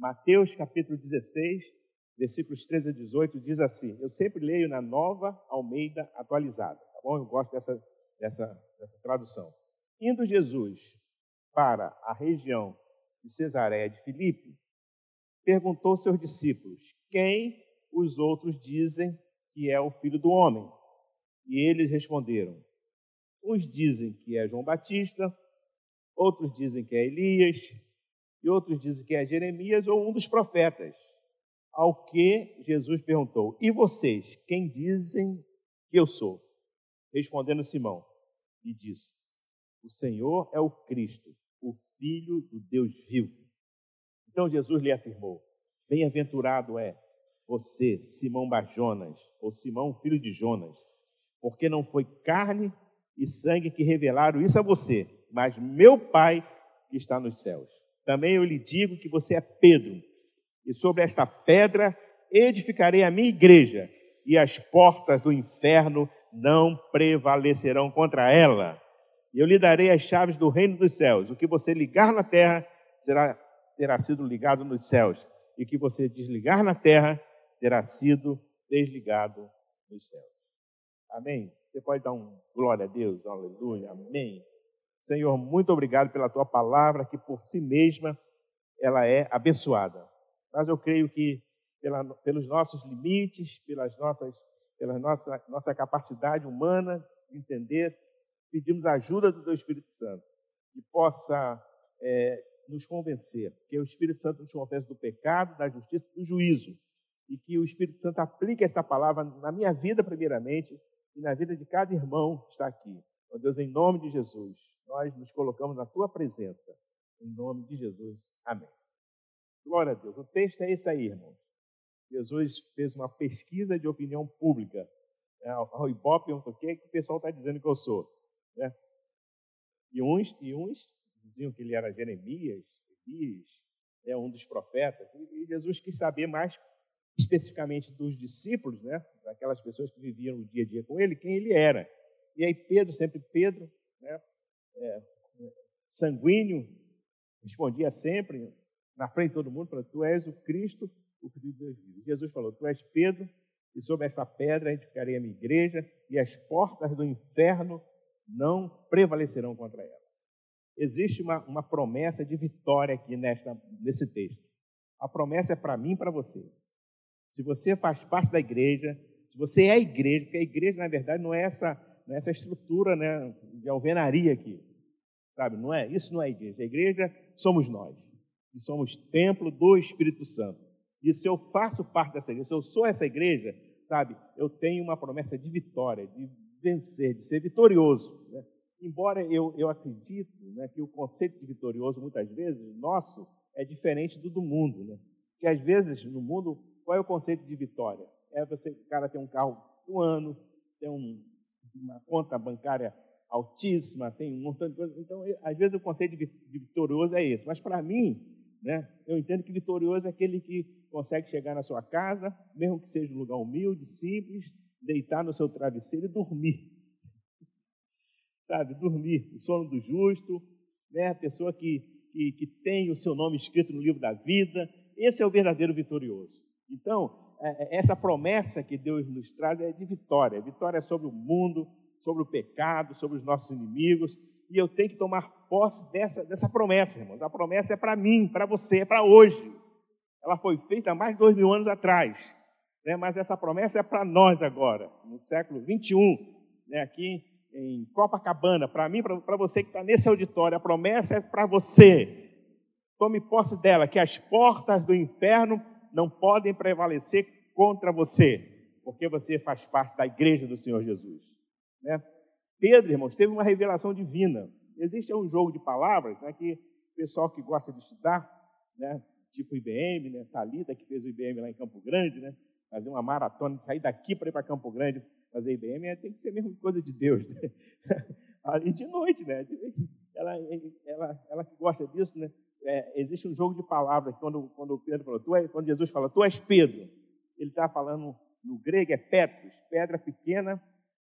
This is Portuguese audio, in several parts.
Mateus capítulo 16, versículos 13 a 18, diz assim: Eu sempre leio na nova Almeida atualizada, tá bom? Eu gosto dessa, dessa, dessa tradução. Indo Jesus para a região de Cesareia de Filipe, perguntou aos seus discípulos: Quem os outros dizem que é o filho do homem? E eles responderam: Uns dizem que é João Batista, outros dizem que é Elias, e outros dizem que é Jeremias ou um dos profetas. Ao que Jesus perguntou: E vocês, quem dizem que eu sou? Respondendo Simão, e disse: O Senhor é o Cristo, o Filho do Deus vivo. Então Jesus lhe afirmou: Bem-aventurado é você, Simão Bajonas, ou Simão, filho de Jonas, porque não foi carne e sangue que revelaram isso a você, mas meu Pai que está nos céus. Também eu lhe digo que você é Pedro, e sobre esta pedra edificarei a minha igreja, e as portas do inferno não prevalecerão contra ela. E eu lhe darei as chaves do reino dos céus. O que você ligar na terra será, terá sido ligado nos céus, e o que você desligar na terra terá sido desligado nos céus. Amém? Você pode dar um glória a Deus, aleluia, amém. Senhor, muito obrigado pela tua palavra, que por si mesma ela é abençoada. Mas eu creio que pela, pelos nossos limites, pelas nossas, pela nossa, nossa capacidade humana de entender, pedimos a ajuda do teu Espírito Santo, que possa é, nos convencer, que o Espírito Santo nos convence do pecado, da justiça, do juízo, e que o Espírito Santo aplique esta palavra na minha vida, primeiramente, e na vida de cada irmão que está aqui. Ó Deus, em nome de Jesus, nós nos colocamos na tua presença. Em nome de Jesus. Amém. Glória a Deus. O texto é esse aí, irmãos. Jesus fez uma pesquisa de opinião pública. É, ao Ibope o que, que o pessoal está dizendo que eu sou. Né? E, uns, e uns diziam que ele era Jeremias, Elias, é um dos profetas. E Jesus quis saber mais especificamente dos discípulos, né? daquelas pessoas que viviam o dia a dia com ele, quem ele era. E aí Pedro, sempre Pedro, né? É, sanguíneo, respondia sempre, na frente de todo mundo, tu és o Cristo, o Filho de Deus. Jesus falou, tu és Pedro, e sobre essa pedra edificarei a minha igreja, e as portas do inferno não prevalecerão contra ela. Existe uma, uma promessa de vitória aqui nesta, nesse texto. A promessa é para mim e para você. Se você faz parte da igreja, se você é a igreja, porque a igreja, na verdade, não é essa, não é essa estrutura né, de alvenaria aqui. Sabe, não é? Isso não é igreja. A igreja somos nós. E somos templo do Espírito Santo. E se eu faço parte dessa igreja, se eu sou essa igreja, sabe, eu tenho uma promessa de vitória, de vencer, de ser vitorioso. Né? Embora eu, eu acredito né, que o conceito de vitorioso, muitas vezes, nosso, é diferente do do mundo. Né? Que às vezes, no mundo, qual é o conceito de vitória? É você, o cara tem um carro do ano, tem um, uma conta bancária altíssima, tem um montão de coisas. Então, às vezes o conceito de vitorioso é esse. Mas para mim, né, eu entendo que vitorioso é aquele que consegue chegar na sua casa, mesmo que seja um lugar humilde, simples, deitar no seu travesseiro e dormir. Sabe, dormir, o sono do justo, né, a pessoa que, que, que tem o seu nome escrito no livro da vida. Esse é o verdadeiro vitorioso. Então, essa promessa que Deus nos traz é de vitória. Vitória sobre o mundo, sobre o pecado, sobre os nossos inimigos. E eu tenho que tomar posse dessa, dessa promessa, irmãos. A promessa é para mim, para você, é para hoje. Ela foi feita há mais de dois mil anos atrás. Né? Mas essa promessa é para nós agora, no século 21, né? aqui em Copacabana. Para mim, para você que está nesse auditório, a promessa é para você. Tome posse dela, que as portas do inferno não podem prevalecer contra você, porque você faz parte da igreja do Senhor Jesus. Né? Pedro, irmãos, teve uma revelação divina. Existe um jogo de palavras né, que o pessoal que gosta de estudar, né, tipo IBM, né, Thalita, que fez o IBM lá em Campo Grande, né, fazer uma maratona, sair daqui para ir para Campo Grande fazer IBM, é, tem que ser mesmo coisa de Deus. Né? Ali de noite, né? Ela, ela, ela que gosta disso, né? É, existe um jogo de palavras quando, quando Pedro falou, tu é, quando Jesus fala, tu és Pedro, ele está falando no grego é Petros, pedra pequena,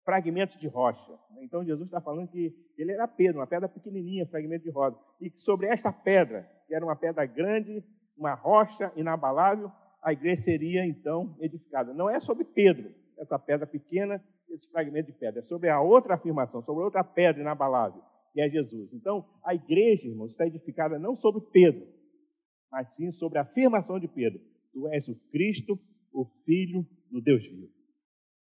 fragmento de rocha. Então Jesus está falando que ele era Pedro, uma pedra pequenininha, fragmento de rocha, e sobre essa pedra, que era uma pedra grande, uma rocha inabalável, a igreja seria então edificada. Não é sobre Pedro, essa pedra pequena, esse fragmento de pedra, é sobre a outra afirmação, sobre outra pedra inabalável, que é Jesus. Então, a igreja, irmãos, está edificada não sobre Pedro, mas sim sobre a afirmação de Pedro: Tu és o Cristo, o Filho do Deus vivo.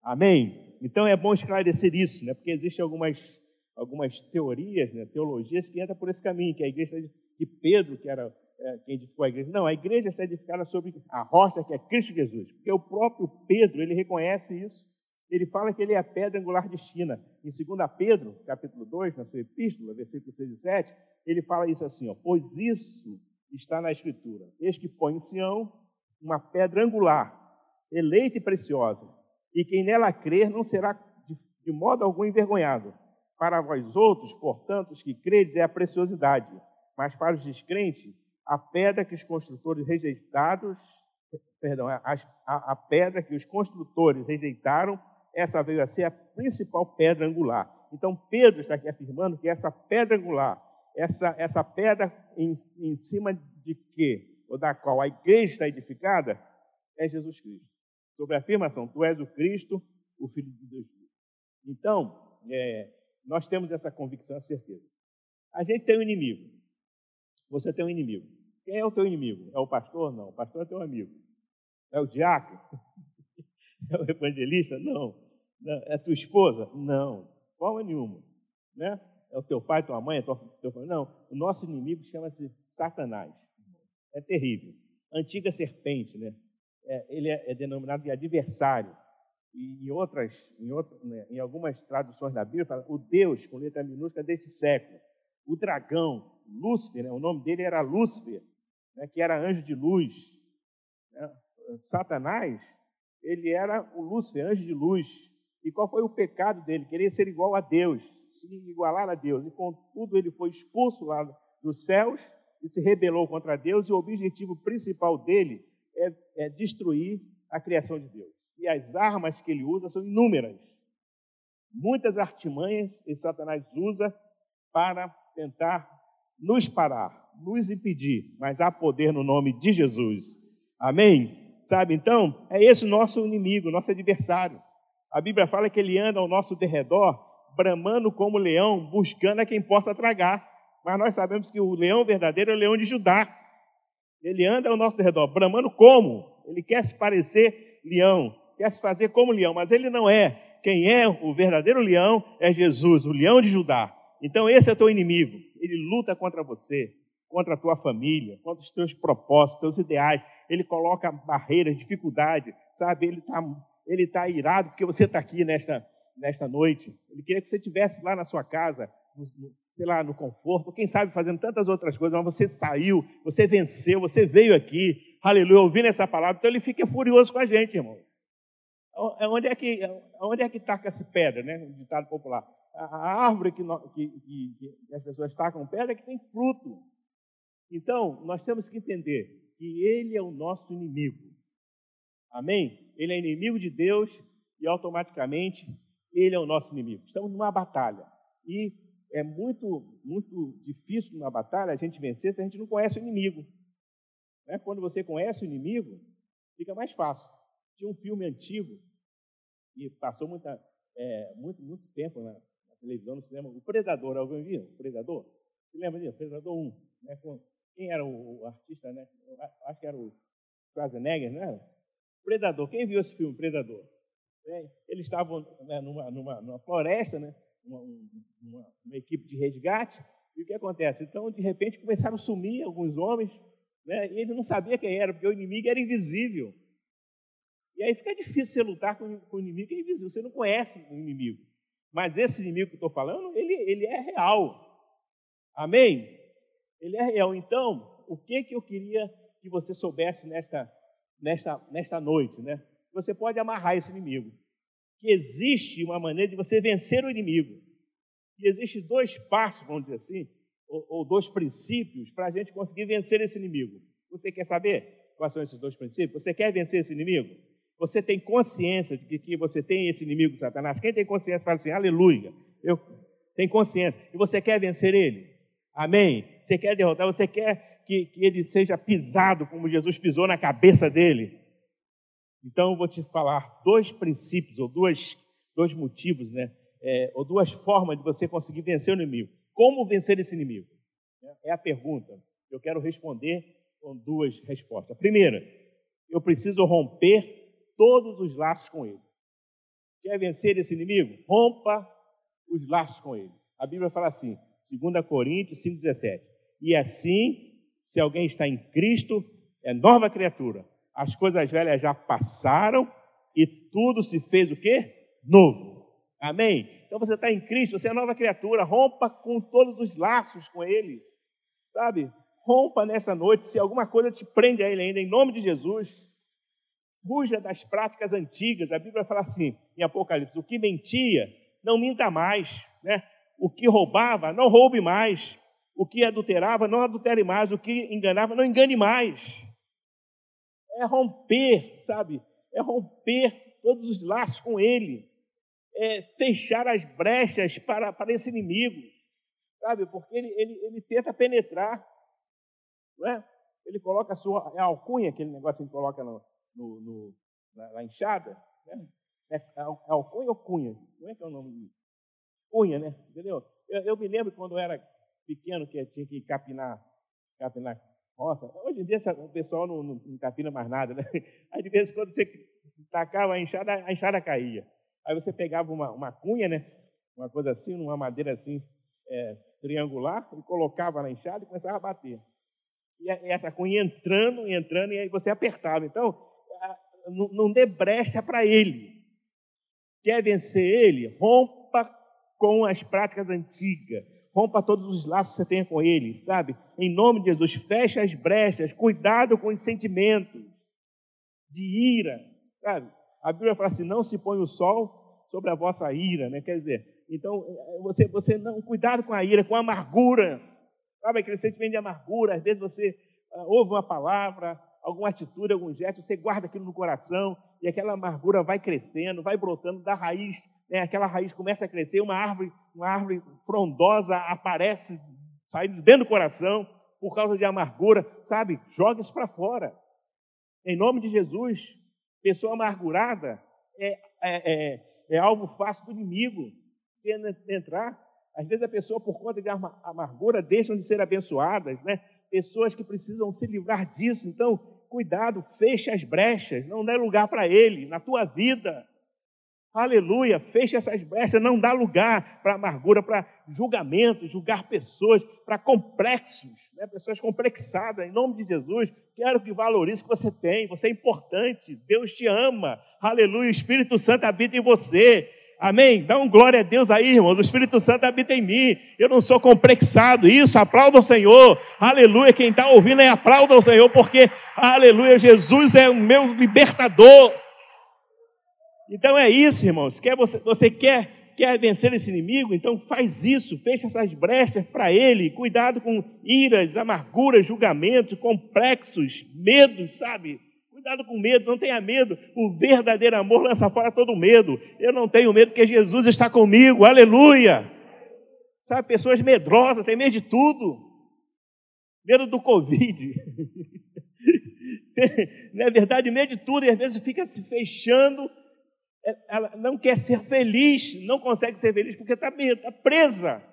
Amém? Então é bom esclarecer isso, né? porque existem algumas, algumas teorias, né? teologias que entram por esse caminho, que a igreja de Pedro, que era é, quem edificou a igreja. Não, a igreja está edificada sobre a rocha que é Cristo Jesus, porque o próprio Pedro, ele reconhece isso. Ele fala que ele é a pedra angular de China. Em 2 Pedro, capítulo 2, na sua epístola, versículos 6 e 7, ele fala isso assim, ó, pois isso está na Escritura. Eis que põe em Sião uma pedra angular, eleita e preciosa, e quem nela crer não será de, de modo algum envergonhado. Para vós outros, portanto, os que credes, é a preciosidade, mas para os descrentes, a pedra que os construtores rejeitados, perdão, a, a, a pedra que os construtores rejeitaram, essa veio a ser a principal pedra angular. Então, Pedro está aqui afirmando que essa pedra angular, essa, essa pedra em, em cima de que, ou da qual a igreja está edificada, é Jesus Cristo sobre a afirmação: Tu és o Cristo, o Filho de Deus Então, é, nós temos essa convicção, essa certeza. A gente tem um inimigo. Você tem um inimigo. Quem é o teu inimigo? É o pastor? Não. O pastor é teu amigo. É o diácono? É o evangelista? Não. Não. É tua esposa? Não. Forma nenhuma. Né? É o teu pai, tua mãe, é tua, teu pai? Não. O nosso inimigo chama-se Satanás. É terrível. Antiga serpente, né? é, ele é, é, denominado de adversário. E em outras, em, outras, né, em algumas traduções da Bíblia, fala o Deus, com letra minúscula, deste século. O dragão, Lúcifer, né, o nome dele era Lúcifer, né, que era anjo de luz. Né? Satanás, ele era o Lúcifer, anjo de luz. E qual foi o pecado dele? Querer ser igual a Deus, se igualar a Deus. E contudo, ele foi expulso lá dos céus e se rebelou contra Deus. E o objetivo principal dele é, é destruir a criação de Deus. E as armas que ele usa são inúmeras. Muitas artimanhas que Satanás usa para tentar nos parar, nos impedir, mas há poder no nome de Jesus. Amém? Sabe, então, é esse o nosso inimigo, nosso adversário. A Bíblia fala que ele anda ao nosso derredor, bramando como leão, buscando a quem possa tragar. Mas nós sabemos que o leão verdadeiro é o leão de Judá. Ele anda ao nosso redor, bramando como? Ele quer se parecer leão, quer se fazer como leão, mas ele não é. Quem é o verdadeiro leão é Jesus, o leão de Judá. Então esse é teu inimigo. Ele luta contra você, contra a tua família, contra os teus propósitos, teus ideais. Ele coloca barreiras, dificuldade, sabe? Ele está ele tá irado porque você está aqui nesta, nesta noite. Ele queria que você estivesse lá na sua casa, sei lá, no conforto, quem sabe fazendo tantas outras coisas, mas você saiu, você venceu, você veio aqui, aleluia, ouvindo essa palavra, então ele fica furioso com a gente, irmão. É onde é que, onde é que taca essa pedra, né? Um ditado popular. A árvore que, que, que, que as pessoas tacam pedra é que tem fruto. Então, nós temos que entender que ele é o nosso inimigo. Amém? Ele é inimigo de Deus e automaticamente ele é o nosso inimigo. Estamos numa batalha. E é muito, muito difícil na batalha a gente vencer se a gente não conhece o inimigo. Né? Quando você conhece o inimigo, fica mais fácil. Tinha um filme antigo e passou muita, é, muito, muito tempo na, na, televisão, no cinema, o Predador, alguém viu? O Predador? Você lembra disso? Predador 1. Né? quem era o, o, artista, né? acho que era o Schwarzenegger, não era? Predador. Quem viu esse filme, Predador? É, eles estavam né, numa, numa, numa floresta, né? uma, uma, uma, equipe de resgate, e o que acontece? Então, de repente, começaram a sumir alguns homens, né, e ele não sabia quem era, porque o inimigo era invisível. E aí fica difícil você lutar com, com o inimigo que é invisível, você não conhece o inimigo. Mas esse inimigo que eu estou falando, ele, ele é real. Amém? Ele é real. Então, o que, que eu queria que você soubesse nesta, nesta, nesta noite? Né? Você pode amarrar esse inimigo que existe uma maneira de você vencer o inimigo. E existem dois passos, vamos dizer assim, ou, ou dois princípios para a gente conseguir vencer esse inimigo. Você quer saber quais são esses dois princípios? Você quer vencer esse inimigo? Você tem consciência de que, que você tem esse inimigo, Satanás? Quem tem consciência fala assim, aleluia, eu tenho consciência. E você quer vencer ele? Amém? Você quer derrotar, você quer que, que ele seja pisado como Jesus pisou na cabeça dele. Então, eu vou te falar dois princípios, ou dois, dois motivos, né? É, ou duas formas de você conseguir vencer o inimigo. Como vencer esse inimigo? É a pergunta. Eu quero responder com duas respostas. Primeira, eu preciso romper todos os laços com ele. Quer vencer esse inimigo? Rompa os laços com ele. A Bíblia fala assim, 2 Coríntios 5,17. E assim, se alguém está em Cristo, é nova criatura. As coisas velhas já passaram e tudo se fez o quê? Novo. Amém? Então você está em Cristo, você é nova criatura. Rompa com todos os laços com Ele. Sabe? Rompa nessa noite. Se alguma coisa te prende a Ele ainda, em nome de Jesus. Fuja das práticas antigas. A Bíblia fala assim, em Apocalipse: o que mentia, não minta mais. Né? O que roubava, não roube mais. O que adulterava, não adultere mais. O que enganava, não engane mais. É romper, sabe? É romper todos os laços com Ele. É fechar as brechas para, para esse inimigo, sabe? Porque ele, ele, ele tenta penetrar, não é? Ele coloca a sua é a alcunha, aquele negócio que coloca no, no, no na, na, enxada, né? É, é, alcunha ou cunha? Como é que é o nome? Cunha, né? Entendeu? Eu, eu, me lembro quando eu era pequeno que tinha que capinar, capinar roça. Hoje em dia o pessoal não, não, não capina mais nada, né? Aí de vez em quando você tacava a enxada, a enxada caía. Aí você pegava uma, uma cunha, né? Uma coisa assim, uma madeira assim, é, triangular, e colocava na enxada e começava a bater. E essa cunha entrando, entrando, e aí você apertava. Então, não dê brecha para ele. Quer vencer ele? Rompa com as práticas antigas rompa todos os laços que você tenha com ele, sabe? Em nome de Jesus, fecha as brechas, cuidado com os sentimentos de ira, sabe? A Bíblia fala assim: não se põe o sol sobre a vossa ira, né? Quer dizer, então você, você não, cuidado com a ira, com a amargura, sabe? Aquele sentimento de amargura, às vezes você uh, ouve uma palavra, alguma atitude, algum gesto, você guarda aquilo no coração e aquela amargura vai crescendo, vai brotando da raiz, né? aquela raiz começa a crescer, uma árvore, uma árvore frondosa aparece saindo dentro do coração por causa de amargura, sabe? Joga isso para fora. Em nome de Jesus, pessoa amargurada é, é, é, é alvo fácil do inimigo entrar. Às vezes a pessoa, por conta de amargura, deixam de ser abençoadas, né? Pessoas que precisam se livrar disso. Então, cuidado, feche as brechas, não dê lugar para ele na tua vida. Aleluia, feche essas brechas, não dá lugar para amargura, para julgamento, julgar pessoas, para complexos, né? pessoas complexadas, em nome de Jesus. Quero que valorize o que você tem, você é importante, Deus te ama. Aleluia, o Espírito Santo habita em você. Amém? Dá um glória a Deus aí, irmãos. O Espírito Santo habita em mim. Eu não sou complexado. Isso, aplauda o Senhor. Aleluia. Quem está ouvindo aí, aplauda o Senhor, porque, aleluia, Jesus é o meu libertador. Então é isso, irmãos. Quer você, você quer, quer vencer esse inimigo? Então faz isso. Fecha essas brechas para ele. Cuidado com iras, amarguras, julgamentos, complexos, medos, sabe? Cuidado com medo, não tenha medo. O verdadeiro amor lança fora todo medo. Eu não tenho medo porque Jesus está comigo. Aleluia. Sabe, pessoas medrosas, têm medo de tudo. Medo do Covid. não é verdade? Medo de tudo. E às vezes fica se fechando. É, ela não quer ser feliz, não consegue ser feliz porque está tá presa.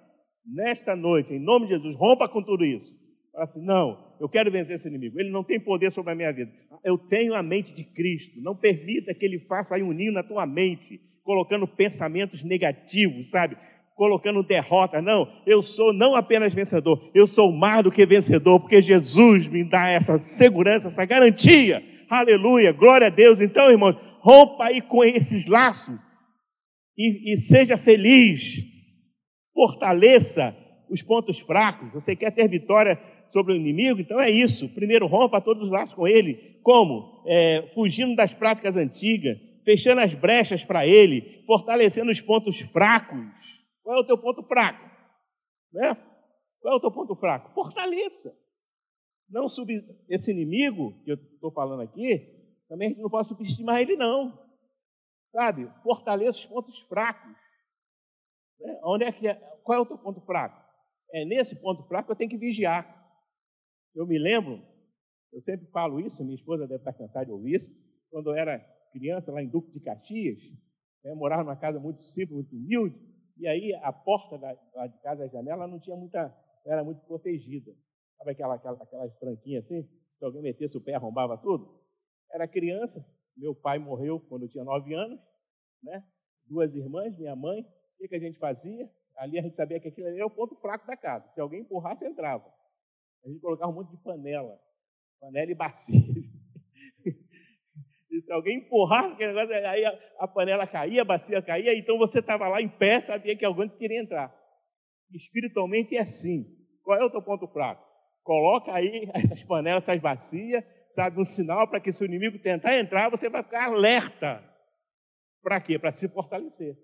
Nesta noite, em nome de Jesus, rompa com tudo isso. Fala assim: não, eu quero vencer esse inimigo. Ele não tem poder sobre a minha vida. Eu tenho a mente de Cristo. Não permita que ele faça aí um ninho na tua mente, colocando pensamentos negativos, sabe? Colocando derrota. Não, eu sou não apenas vencedor, eu sou mais do que vencedor, porque Jesus me dá essa segurança, essa garantia. Aleluia, glória a Deus. Então, irmãos, rompa aí com esses laços e, e seja feliz. Fortaleça os pontos fracos. Você quer ter vitória sobre o inimigo, então é isso. Primeiro, rompa todos os laços com ele. Como? É, fugindo das práticas antigas, fechando as brechas para ele, fortalecendo os pontos fracos. Qual é o teu ponto fraco? Né? Qual é o teu ponto fraco? Fortaleça. Não sub... Esse inimigo que eu estou falando aqui, também a gente não pode subestimar ele, não. Sabe? Fortaleça os pontos fracos. Né? Onde é que é? Qual é o teu ponto fraco? É nesse ponto fraco que eu tenho que vigiar. Eu me lembro, eu sempre falo isso, minha esposa deve estar cansada de ouvir isso, quando eu era criança lá em Duque de Caxias, eu morava numa casa muito simples, muito humilde, e aí a porta da, lá de casa, a janela, não tinha muita, era muito protegida. Sabe aquela, aquela, aquelas tranquinhas assim? Se alguém metesse o pé, arrombava tudo? Era criança, meu pai morreu quando eu tinha nove anos, né? duas irmãs, minha mãe. O que, que a gente fazia? Ali a gente sabia que aquilo era o ponto fraco da casa. Se alguém empurrasse, entrava. A gente colocava um monte de panela, panela e bacia. Se alguém empurrar aquele negócio, aí a, a, panela caía, a bacia caía, então você estava lá em pé, sabia que alguém queria entrar. Espiritualmente é assim. Qual é o teu ponto fraco? Coloca aí essas panelas, essas bacias, sabe, um sinal para que se o inimigo tentar entrar, você vai ficar alerta. Para quê? Para se fortalecer.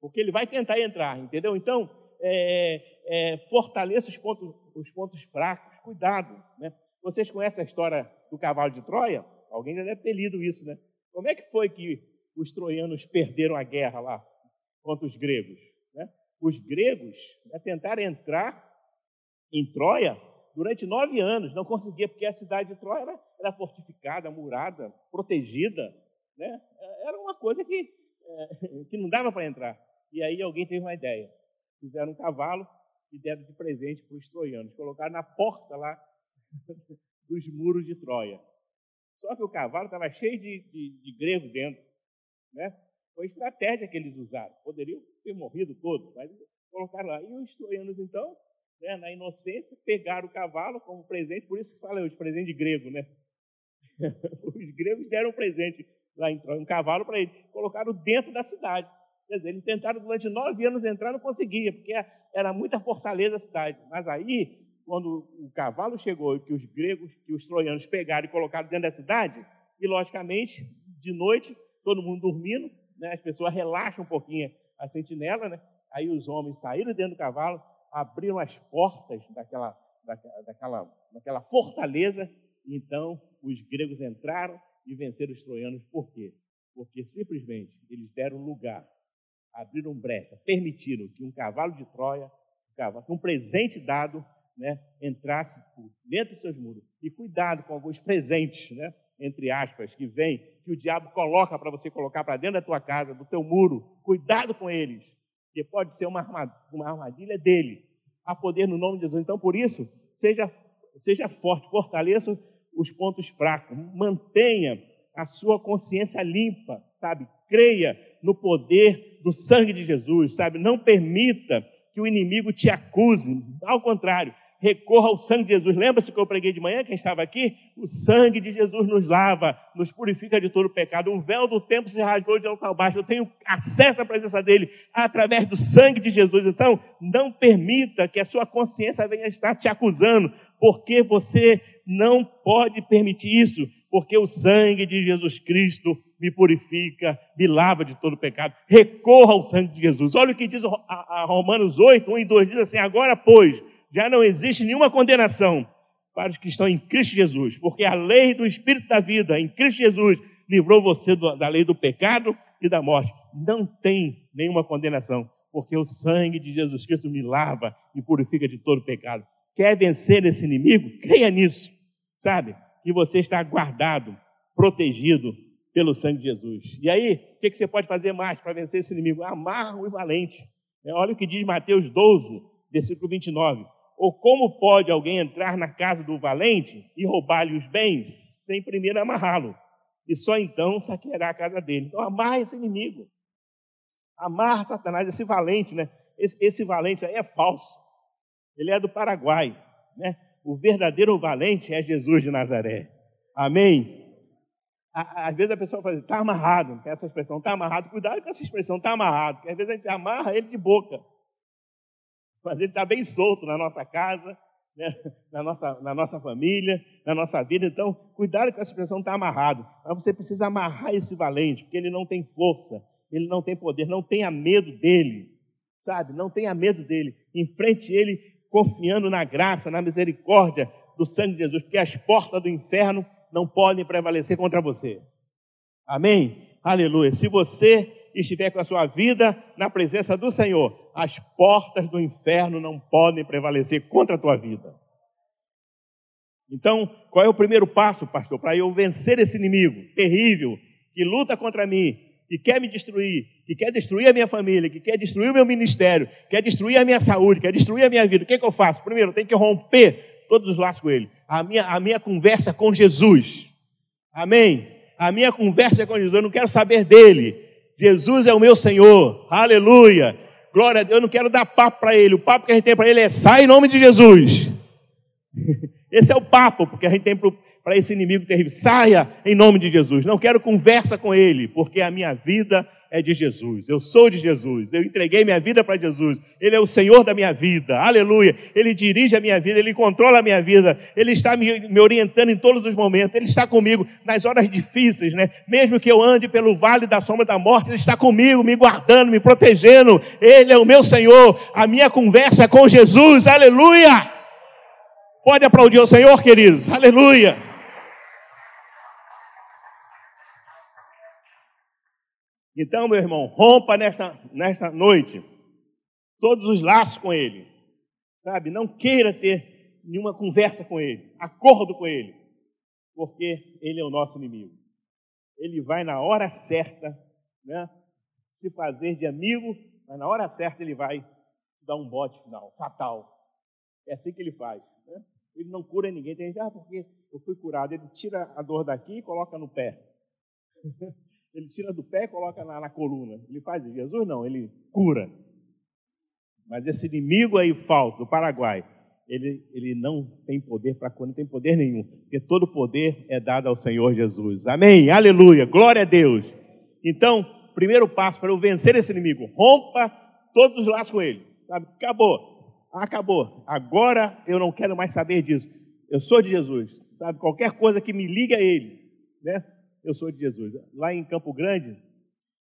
Porque ele vai tentar entrar, entendeu? Então, é, é, fortaleça os pontos, os pontos fracos, cuidado. Né? Vocês conhecem a história do cavalo de Troia? Alguém já deve ter lido isso, né? Como é que foi que os troianos perderam a guerra lá contra os gregos? Né? Os gregos né, tentaram entrar em Troia durante nove anos, não conseguia, porque a cidade de Troia era, era fortificada, murada, protegida. Né? Era uma coisa que, é, que não dava para entrar. E aí alguém teve uma ideia. Fizeram um cavalo e deram de presente para os troianos. Colocaram na porta lá dos muros de Troia. Só que o cavalo estava cheio de, de, de grego dentro. Né? Foi estratégia que eles usaram. Poderiam ter morrido todos, mas colocaram lá. E os troianos, então, né, na inocência, pegaram o cavalo como presente, por isso que fala hoje, presente de grego, né? os gregos deram um presente lá em Troia, um cavalo para eles, colocaram dentro da cidade. Quer dizer, eles tentaram durante nove anos entrar, não conseguia, porque era muita fortaleza a cidade. Mas aí quando o cavalo chegou e que os gregos, que os troianos pegaram e colocaram dentro da cidade, e logicamente, de noite, todo mundo dormindo, né, as pessoas relaxam um pouquinho a sentinela, né, aí os homens saíram dentro do cavalo, abriram as portas daquela, daquela, daquela, daquela fortaleza, e então os gregos entraram e venceram os troianos. Por quê? Porque simplesmente eles deram lugar, abriram brecha, permitiram que um cavalo de Troia, um, um presente dado, né, entrasse dentro dos seus muros. E cuidado com alguns presentes, né, entre aspas, que vem, que o diabo coloca para você colocar para dentro da tua casa, do teu muro. Cuidado com eles, porque pode ser uma armadilha dele. Há poder no nome de Jesus. Então, por isso, seja, seja forte, fortaleça os pontos fracos, mantenha a sua consciência limpa, sabe? Creia no poder do sangue de Jesus, sabe? Não permita que o inimigo te acuse. Ao contrário, recorra ao sangue de Jesus. Lembra-se que eu preguei de manhã, quem estava aqui? O sangue de Jesus nos lava, nos purifica de todo pecado. O véu do tempo se rasgou de alto a baixo. Eu tenho acesso à presença dele através do sangue de Jesus. Então, não permita que a sua consciência venha estar te acusando, porque você não pode permitir isso, porque o sangue de Jesus Cristo me purifica, me lava de todo pecado. Recorra ao sangue de Jesus. Olha o que diz a Romanos 8, 1 e 2, diz assim, agora, pois, já não existe nenhuma condenação para os que estão em Cristo Jesus, porque a lei do Espírito da vida em Cristo Jesus livrou você da lei do pecado e da morte. Não tem nenhuma condenação, porque o sangue de Jesus Cristo me lava e purifica de todo pecado. Quer vencer esse inimigo? Creia nisso, sabe? Que você está guardado, protegido pelo sangue de Jesus. E aí, o que você pode fazer mais para vencer esse inimigo? Amar o valente. Olha o que diz Mateus 12, versículo 29. Ou como pode alguém entrar na casa do valente e roubar-lhe os bens sem primeiro amarrá-lo? E só então saqueará a casa dele. Então amarra esse inimigo. Amarra Satanás, esse valente, né? Esse, esse valente aí é falso. Ele é do Paraguai, né? O verdadeiro valente é Jesus de Nazaré. Amém? Às vezes a pessoa fala, está amarrado, essa expressão, está amarrado. Cuidado com essa expressão, está amarrado, porque às vezes a gente amarra ele de boca mas ele está bem solto na nossa casa, né? na, nossa, na nossa família, na nossa vida. Então, cuidado com essa expressão está amarrado. Mas você precisa amarrar esse valente, porque ele não tem força, ele não tem poder, não tenha medo dele, sabe? Não tenha medo dele. Enfrente ele confiando na graça, na misericórdia do sangue de Jesus, porque as portas do inferno não podem prevalecer contra você. Amém? Aleluia. Se você estiver com a sua vida na presença do Senhor, as portas do inferno não podem prevalecer contra a tua vida. Então, qual é o primeiro passo, pastor, para eu vencer esse inimigo terrível que luta contra mim, que quer me destruir, que quer destruir a minha família, que quer destruir o meu ministério, quer destruir a minha saúde, quer destruir a minha vida? O que, é que eu faço? Primeiro, eu tenho que romper todos os laços com ele. A minha, a minha conversa com Jesus. Amém? A minha conversa com Jesus. Eu não quero saber dele. Jesus é o meu Senhor. Aleluia. Glória a Deus. Eu não quero dar papo para ele. O papo que a gente tem para ele é sai em nome de Jesus. Esse é o papo porque a gente tem para esse inimigo terrível. Saia em nome de Jesus. Não quero conversa com ele, porque a minha vida é de Jesus. Eu sou de Jesus. Eu entreguei minha vida para Jesus. Ele é o Senhor da minha vida. Aleluia. Ele dirige a minha vida, ele controla a minha vida. Ele está me, me orientando em todos os momentos. Ele está comigo nas horas difíceis, né? Mesmo que eu ande pelo vale da sombra da morte, ele está comigo, me guardando, me protegendo. Ele é o meu Senhor. A minha conversa é com Jesus. Aleluia. Pode aplaudir o Senhor, queridos. Aleluia. Então, meu irmão, rompa nesta, nesta noite todos os laços com ele. Sabe? Não queira ter nenhuma conversa com ele, acordo com ele, porque ele é o nosso inimigo. Ele vai na hora certa, né, se fazer de amigo, mas na hora certa ele vai te dar um bote final, fatal. É assim que ele faz. Né? Ele não cura ninguém. Tem gente, ah, porque eu fui curado. Ele tira a dor daqui e coloca no pé. Ele tira do pé e coloca na, na coluna. Ele faz isso. Jesus não, ele cura. Mas esse inimigo aí falso do Paraguai, ele, ele não tem poder para curar, não tem poder nenhum, porque todo poder é dado ao Senhor Jesus. Amém? Aleluia, glória a Deus. Então, primeiro passo para eu vencer esse inimigo, rompa todos os laços com ele. Sabe? Acabou, acabou. Agora eu não quero mais saber disso. Eu sou de Jesus. Sabe? Qualquer coisa que me liga a ele, né? Eu sou de Jesus. Lá em Campo Grande,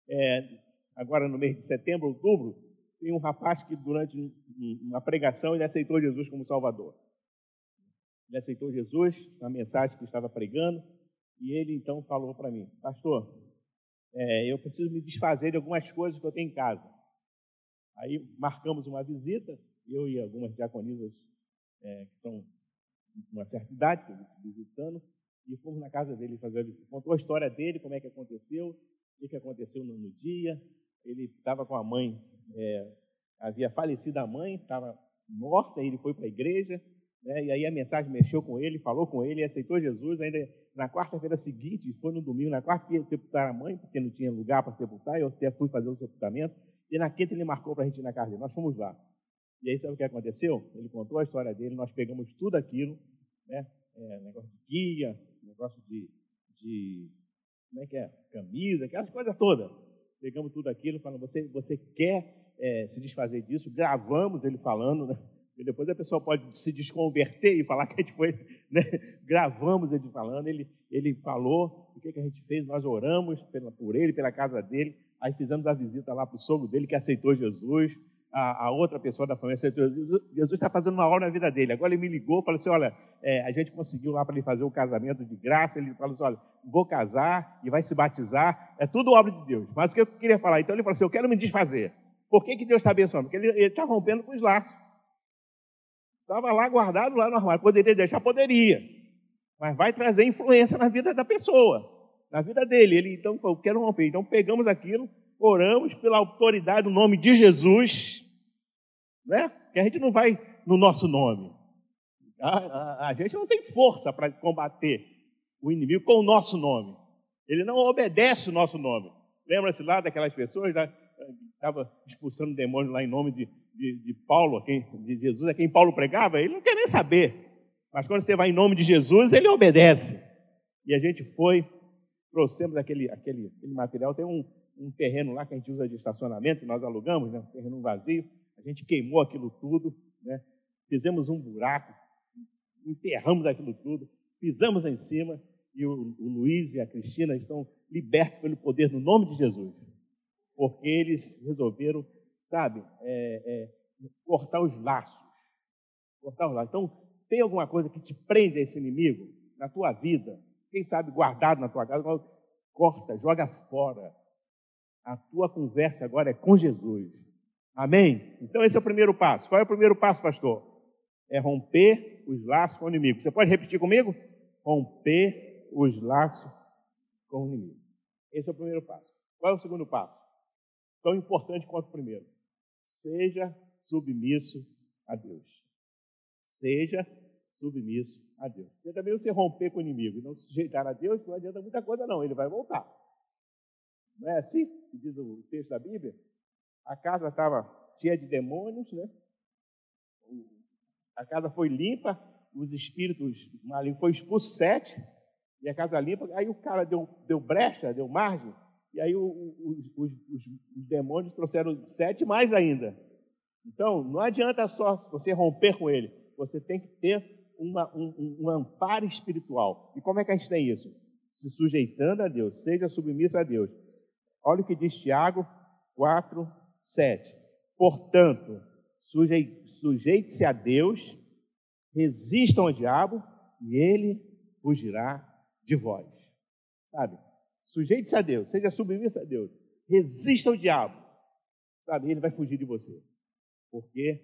é, agora no mês de setembro, outubro, tem um rapaz que durante uma pregação ele aceitou Jesus como Salvador. Ele aceitou Jesus na mensagem que estava pregando e ele então falou para mim, pastor, é, eu preciso me desfazer de algumas coisas que eu tenho em casa. Aí marcamos uma visita, eu e algumas diaconisas é, que são de uma certa idade, visitando, e fomos na casa dele fazer a visita. Contou a história dele, como é que aconteceu, o que aconteceu no, dia. Ele estava com a mãe, é, havia falecido a mãe, estava morta, ele foi para a igreja, né, e aí a mensagem mexeu com ele, falou com ele, aceitou Jesus. Ainda na quarta-feira seguinte, foi no domingo, na quarta ia sepultar a mãe, porque não tinha lugar para sepultar, eu até fui fazer o sepultamento, e na quinta ele marcou para a gente ir na casa dele. Nós fomos lá. E aí sabe o que aconteceu? Ele contou a história dele, nós pegamos tudo aquilo, né, é, negócio de guia, negócio de, de, como é que é, camisa, aquelas coisas todas. Pegamos tudo aquilo, falando, você, você quer é, se desfazer disso? Gravamos ele falando, né? E depois a pessoa pode se desconverter e falar que a gente foi, né? Gravamos ele falando, ele, ele falou o que, que a gente fez, nós oramos pela, por ele, pela casa dele, aí fizemos a visita lá para o sogro dele que aceitou Jesus, a, a, outra pessoa da família. Jesus está fazendo uma obra na vida dele. Agora ele me ligou, falou assim: olha, é, a gente conseguiu lá para ele fazer o casamento de graça. Ele falou assim: olha, vou casar e vai se batizar. É tudo obra de Deus. Mas o que eu queria falar? Então ele falou assim: eu quero me desfazer. Por que, que Deus está abençoando? Porque ele está rompendo com os laços. Estava lá guardado lá no armário. Poderia deixar? Poderia. Mas vai trazer influência na vida da pessoa, na vida dele. Ele então falou: quero romper. Então pegamos aquilo oramos pela autoridade do nome de Jesus, né? Que a gente não vai no nosso nome. A, a, a gente não tem força para combater o inimigo com o nosso nome. Ele não obedece o nosso nome. Lembra-se lá daquelas pessoas que estavam expulsando demônios lá em nome de, de, de Paulo, quem, de Jesus, a quem Paulo pregava? Ele não quer nem saber. Mas quando você vai em nome de Jesus, ele obedece. E a gente foi, trouxemos aquele, aquele, aquele material. Tem um, um terreno lá que a gente usa de estacionamento, nós alugamos, né, um terreno vazio, a gente queimou aquilo tudo, né, fizemos um buraco, enterramos aquilo tudo, pisamos em cima e o, o Luiz e a Cristina estão libertos pelo poder no nome de Jesus, porque eles resolveram, sabe, é, é, cortar os laços, cortar os laços. Então, tem alguma coisa que te prende a esse inimigo na tua vida, quem sabe guardado na tua casa, corta, joga fora, a tua conversa agora é com Jesus. Amém? Então esse é o primeiro passo. Qual é o primeiro passo, pastor? é romper os laços com o inimigo. Você pode repetir comigo? Romper os laços com o inimigo. Esse é o primeiro passo. Qual é o segundo passo? Tão importante quanto o primeiro. Seja submisso a Deus. Seja submisso a Deus. Porque também você romper com o inimigo e não se sujeitar a Deus, não adianta muita coisa, não. Ele vai voltar. Não é assim que diz o texto da Bíblia? A casa estava cheia de demônios, né? A casa foi limpa, os espíritos malignos foi expulso sete, e a casa limpa. Aí o cara deu, deu brecha, deu margem, e aí o, o, os, os, os demônios trouxeram sete mais ainda. Então, não adianta só você romper com ele, você tem que ter uma, um, um, amparo espiritual. E como é que a gente tem isso? Se sujeitando a Deus, seja submisso a Deus. Olha o que diz Tiago 4, 7. Portanto, sujeite-se a Deus, resistam ao diabo e ele fugirá de vós. Sabe? Sujeite-se a Deus, seja submisso a Deus, resista ao diabo. Sabe? Ele vai fugir de você. Porque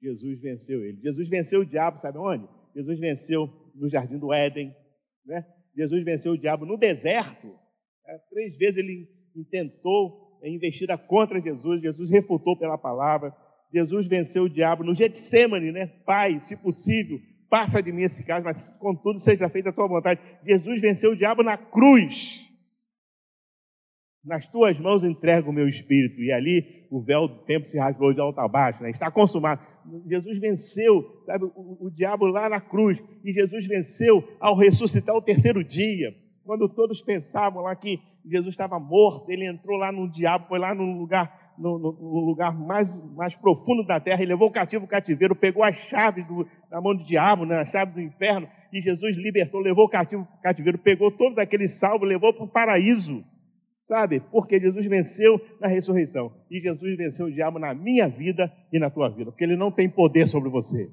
Jesus venceu ele. Jesus venceu o diabo, sabe onde? Jesus venceu no jardim do Éden, né? Jesus venceu o diabo no deserto. É, três vezes ele intentou é, investida contra Jesus, Jesus refutou pela palavra. Jesus venceu o diabo no Getsemane, né? Pai, se possível, passa de mim esse caso, mas contudo seja feita a tua vontade. Jesus venceu o diabo na cruz. Nas tuas mãos entrego o meu espírito. E ali o véu do tempo se rasgou de alto a baixo, né? está consumado. Jesus venceu, sabe, o, o diabo lá na cruz. E Jesus venceu ao ressuscitar o terceiro dia. Quando todos pensavam lá que Jesus estava morto, ele entrou lá no diabo, foi lá no lugar, no, no, no lugar mais, mais profundo da terra, e levou o cativo o cativeiro, pegou as chaves do, da mão do diabo, né, a chave do inferno, e Jesus libertou, levou o cativo o cativeiro, pegou todos aqueles salvos, levou para o paraíso. Sabe? Porque Jesus venceu na ressurreição. E Jesus venceu o diabo na minha vida e na tua vida. Porque ele não tem poder sobre você.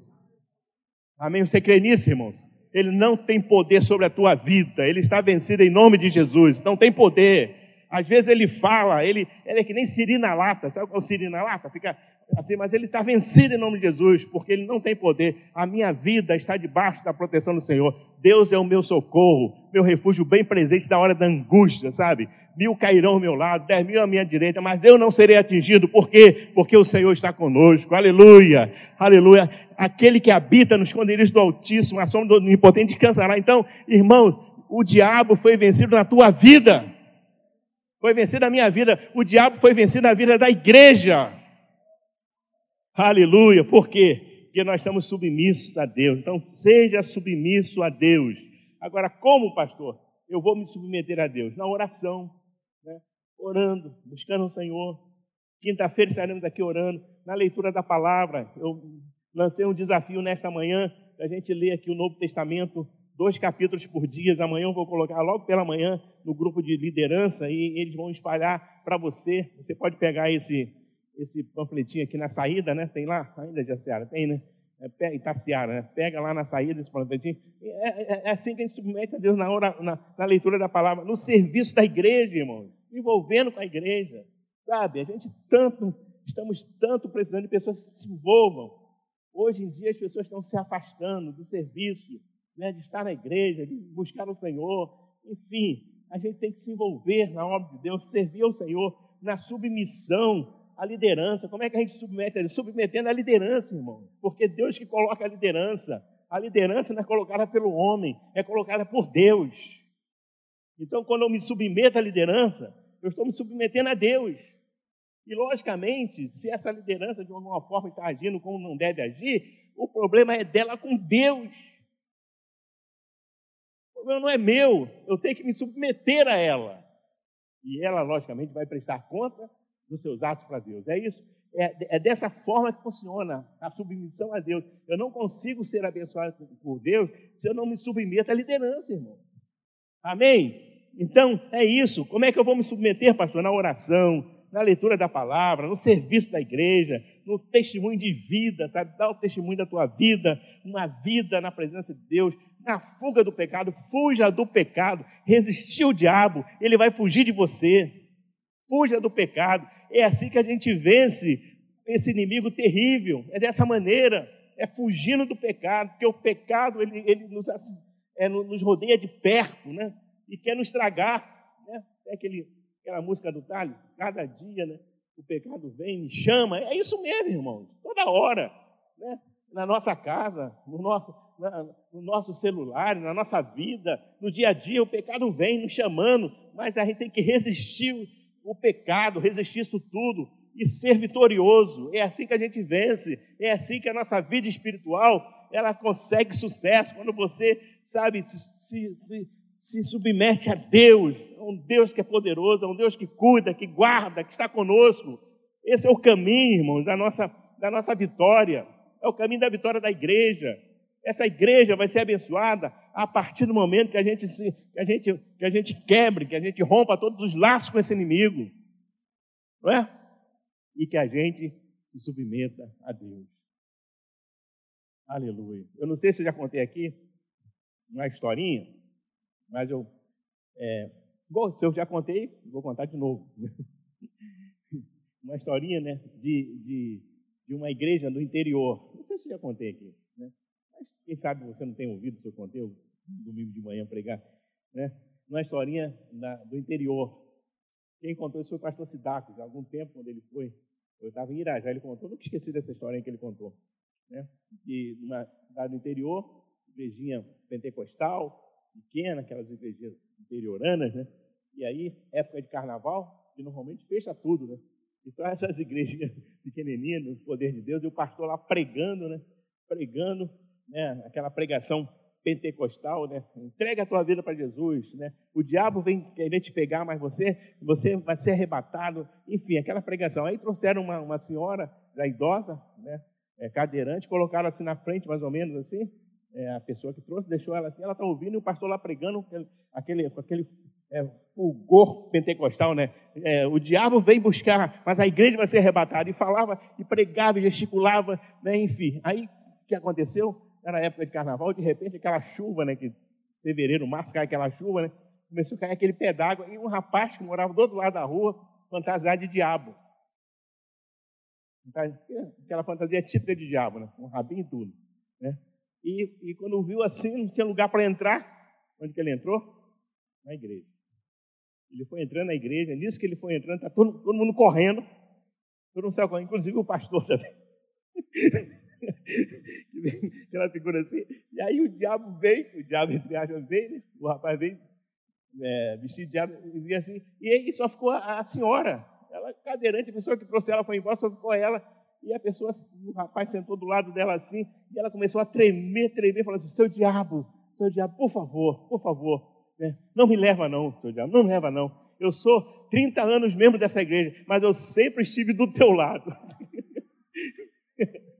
Amém? Você crê nisso, irmão? Ele não tem poder sobre a tua vida. Ele está vencido em nome de Jesus. Não tem poder. Às vezes ele fala, ele, ele é que nem siri na lata. Sabe qual é o siri na lata? Fica assim, mas ele está vencido em nome de Jesus, porque ele não tem poder. A minha vida está debaixo da proteção do Senhor. Deus é o meu socorro, meu refúgio bem presente na hora da angústia, sabe? mil cairão ao meu lado, dez mil à minha direita, mas eu não serei atingido. Por quê? Porque o Senhor está conosco. Aleluia, aleluia. Aquele que habita nos esconderijos do Altíssimo, a sombra do Onipotente descansará. Então, irmãos, o diabo foi vencido na tua vida. Foi vencido na minha vida. O diabo foi vencido na vida da igreja. Aleluia. Por quê? Porque nós estamos submissos a Deus. Então, seja submisso a Deus. Agora, como, pastor? Eu vou me submeter a Deus? Na oração orando, buscando o Senhor. Quinta-feira estaremos aqui orando, na leitura da palavra. Eu lancei um desafio nesta manhã, a gente ler aqui o Novo Testamento, dois capítulos por dia. Amanhã eu vou colocar logo pela manhã no grupo de liderança e eles vão espalhar para você. Você pode pegar esse, esse panfletinho aqui na saída, né? Tem lá? Ainda, Jaciara? Tem, né? É, Itaciara, né? Pega lá na saída esse panfletinho. É, é, é, assim que a gente submete a Deus na, hora, na, na leitura da palavra, no serviço da igreja, irmãos se envolvendo com a igreja, sabe? A gente tanto, estamos tanto precisando de pessoas que se envolvam. Hoje em dia as pessoas estão se afastando do serviço, né, de estar na igreja, de buscar o Senhor. Enfim, a gente tem que se envolver na obra de Deus, servir ao Senhor, na submissão à liderança. Como é que a gente submete? Submetendo a liderança, irmão. Porque Deus que coloca a liderança. A liderança não é colocada pelo homem, é colocada por Deus. Então, quando eu me submeto à liderança, eu estou me submetendo a Deus. E, logicamente, se essa liderança de alguma forma está agindo como não deve agir, o problema é dela com Deus. O problema não é meu, eu tenho que me submeter a ela. E ela, logicamente, vai prestar conta dos seus atos para Deus. É isso. É, é, dessa forma que funciona a submissão a Deus. Eu não consigo ser abençoado por Deus se eu não me submeto à liderança, irmão. Amém? Então, é isso. Como é que eu vou me submeter, pastor? Na oração, na leitura da palavra, no serviço da igreja, no testemunho de vida, sabe? Dá o testemunho da tua vida, uma vida na presença de Deus, na fuga do pecado, fuja do pecado, resistir ao diabo, ele vai fugir de você. Fuja do pecado. É assim que a gente vence esse inimigo terrível. É dessa maneira. É fugindo do pecado, porque o pecado ele, ele nos, é, nos rodeia de perto, né? E quer nos estragar, né? É aquele, aquela música do talho, cada dia, né? O pecado vem, me chama. É isso mesmo, irmãos. Toda hora, né? Na nossa casa, no nosso, na, no nosso celular, na nossa vida, no dia a dia, o pecado vem nos chamando, mas a gente tem que resistir o pecado, resistir isso tudo e ser vitorioso. É assim que a gente vence, é assim que a nossa vida espiritual ela consegue sucesso quando você, sabe, se, se, se, se submete a Deus, a um Deus que é poderoso, a um Deus que cuida, que guarda, que está conosco. Esse é o caminho, irmãos, da nossa, da nossa vitória. É o caminho da vitória da igreja. Essa igreja vai ser abençoada a partir do momento que a gente se, que a gente, que a gente quebre, que a gente rompa todos os laços com esse inimigo. Não é? E que a gente se submeta a Deus. Aleluia. Eu não sei se eu já contei aqui uma historinha, mas eu. É, se eu já contei, vou contar de novo. uma historinha, né, de, de, de, uma igreja no interior. Não sei se eu já contei aqui, né? Mas quem sabe você não tem ouvido se eu contei, eu, domingo de manhã pregar, né? Uma historinha da, do interior. Quem contou isso foi o pastor Sidaco, há algum tempo, quando ele foi. Eu estava em Irajá, ele contou, nunca esqueci dessa história que ele contou né, de uma cidade do interior, igrejinha pentecostal, pequena, aquelas igrejinhas interioranas, né? E aí, época de carnaval, que normalmente fecha tudo, né? E só essas igrejas pequenininhas, no poder de Deus, e o pastor lá pregando, né? Pregando, né? Aquela pregação pentecostal, né? Entrega a tua vida para Jesus, né? O diabo vem querer te pegar, mas você, você vai ser arrebatado. Enfim, aquela pregação. Aí trouxeram uma, uma senhora, já idosa, né? é, cadeirante, colocaram assim na frente, mais ou menos assim, é, a pessoa que trouxe, deixou ela assim, ela está ouvindo e o pastor lá pregando aquele, aquele, aquele é, fulgor pentecostal, né? É, o diabo vem buscar, mas a igreja vai ser arrebatada. E falava, e pregava, e gesticulava, né? enfim. Aí, o que aconteceu? Era época de carnaval, de repente, aquela chuva, né? Que fevereiro, março, cai aquela chuva, né? Começou a cair aquele pé d'água, e um rapaz que morava do outro lado da rua, fantasiado de diabo. Aquela fantasia típica de diabo, né? um rabinho e tudo. Né? E, e quando viu assim, não tinha lugar para entrar. Onde que ele entrou? Na igreja. Ele foi entrando na igreja, nisso que ele foi entrando, está todo, todo mundo correndo. Todo mundo saiu correndo, inclusive o pastor também. Aquela figura assim. E aí o diabo veio, o diabo, entre aspas, veio, né? o rapaz veio é, vestido de diabo, e veio assim. E aí só ficou a, a senhora ela cadeirante, a pessoa que trouxe ela foi embora, só ficou ela. E a pessoa, o rapaz sentou do lado dela assim, e ela começou a tremer, tremer, falando assim: seu diabo, seu diabo, por favor, por favor, né? não me leva não, seu diabo, não me leva não. Eu sou 30 anos membro dessa igreja, mas eu sempre estive do teu lado.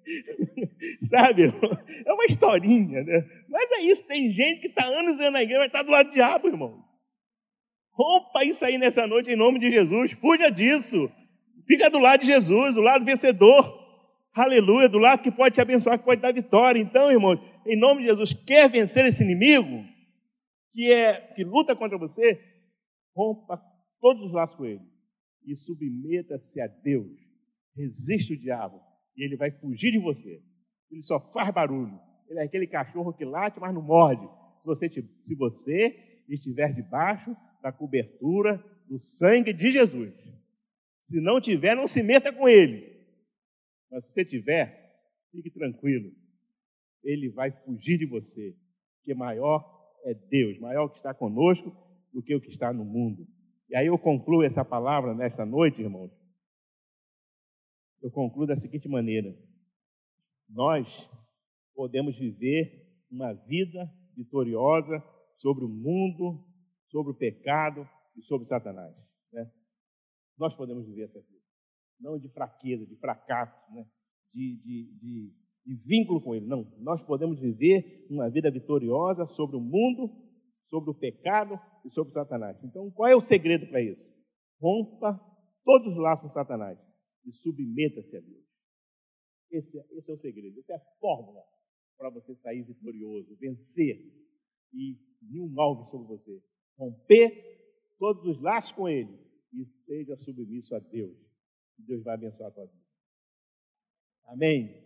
Sabe? É uma historinha, né? Mas é isso, tem gente que está anos na igreja, mas está do lado do diabo, irmão. Rompa isso aí nessa noite em nome de Jesus. Fuja disso. Fica do lado de Jesus, do lado vencedor. Aleluia, do lado que pode te abençoar, que pode dar vitória. Então, irmãos, em nome de Jesus, quer vencer esse inimigo que é que luta contra você? Rompa todos os laços com ele e submeta-se a Deus. Resiste o diabo e ele vai fugir de você. Ele só faz barulho. Ele é aquele cachorro que late, mas não morde. Se você, se você estiver debaixo da cobertura do sangue de Jesus. Se não tiver, não se meta com ele. Mas se você tiver, fique tranquilo. Ele vai fugir de você, porque maior é Deus, maior que está conosco do que o que está no mundo. E aí eu concluo essa palavra nesta noite, irmãos. Eu concluo da seguinte maneira: nós podemos viver uma vida vitoriosa sobre o mundo sobre o pecado e sobre Satanás. Né? Nós podemos viver essa vida. Não de fraqueza, de fracasso, né? de, de, de, de vínculo com Ele. Não, nós podemos viver uma vida vitoriosa sobre o mundo, sobre o pecado e sobre Satanás. Então, qual é o segredo para isso? Rompa todos os laços com Satanás e submeta-se a Deus. Esse, é, esse é o segredo, essa é a fórmula para você sair vitorioso, vencer e nenhum mal sobre você romper todos os laços com Ele e seja submisso a Deus. Deus vai abençoar a tua vida. Amém.